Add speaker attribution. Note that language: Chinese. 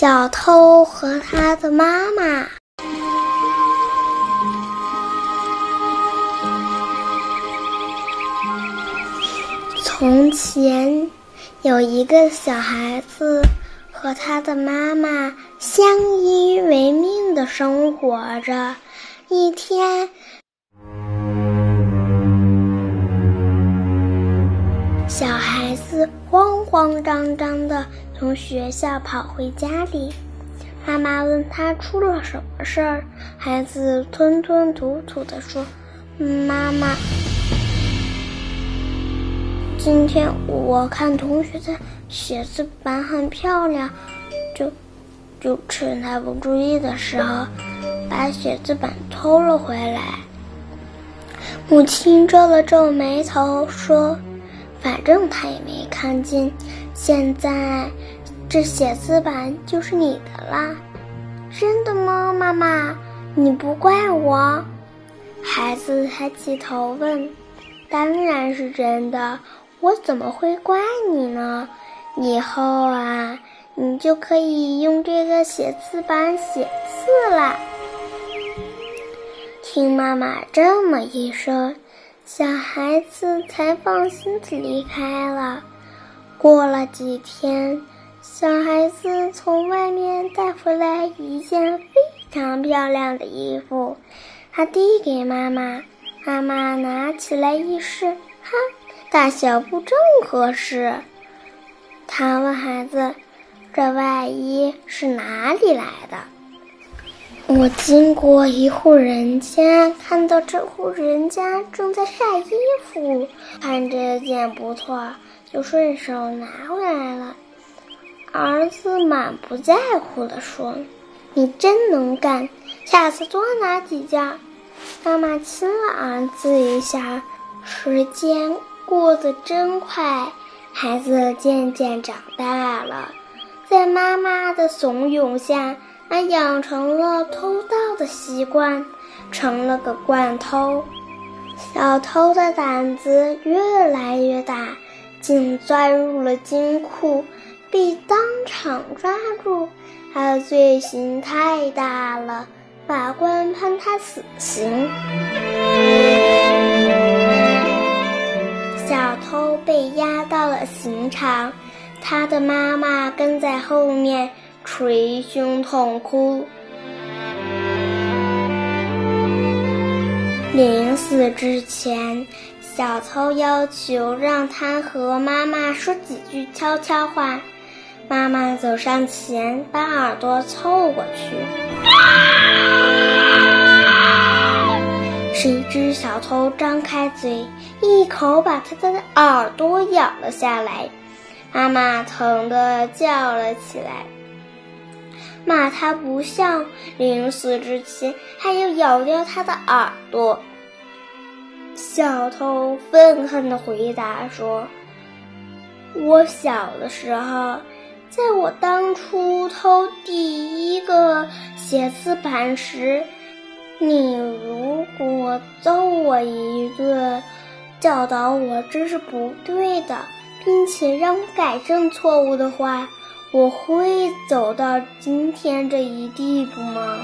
Speaker 1: 小偷和他的妈妈。从前，有一个小孩子和他的妈妈相依为命的生活着。一天，小孩子慌慌张张的从学校跑回家里，妈妈问他出了什么事儿，孩子吞吞吐吐的说：“妈妈，今天我看同学的写字板很漂亮，就就趁他不注意的时候，把写字板偷了回来。”母亲皱了皱眉头说。反正他也没看见，现在这写字板就是你的啦。真的吗，妈妈？你不怪我？孩子抬起头问：“当然是真的，我怎么会怪你呢？以后啊，你就可以用这个写字板写字啦。”听妈妈这么一说。小孩子才放心的离开了。过了几天，小孩子从外面带回来一件非常漂亮的衣服，他递给妈妈，妈妈拿起来一试，哈，大小不正合适。他问孩子：“这外衣是哪里来的？”我经过一户人家，看到这户人家正在晒衣服，看这件不错，就顺手拿回来了。儿子满不在乎地说：“你真能干，下次多拿几件。”妈妈亲了儿子一下。时间过得真快，孩子渐渐长大了，在妈妈的怂恿下。他养成了偷盗的习惯，成了个惯偷。小偷的胆子越来越大，竟钻入了金库，被当场抓住。他的罪行太大了，法官判他死刑。小偷被押到了刑场，他的妈妈跟在后面。捶胸痛哭。临死之前，小偷要求让他和妈妈说几句悄悄话。妈妈走上前，把耳朵凑过去。谁知小偷张开嘴，一口把他的耳朵咬了下来。妈妈疼得叫了起来。骂他不孝，临死之前还要咬掉他的耳朵。小偷愤恨地回答说：“我小的时候，在我当初偷第一个写字板时，你如果揍我一顿，教导我这是不对的，并且让我改正错误的话。”我会走到今天这一地步吗？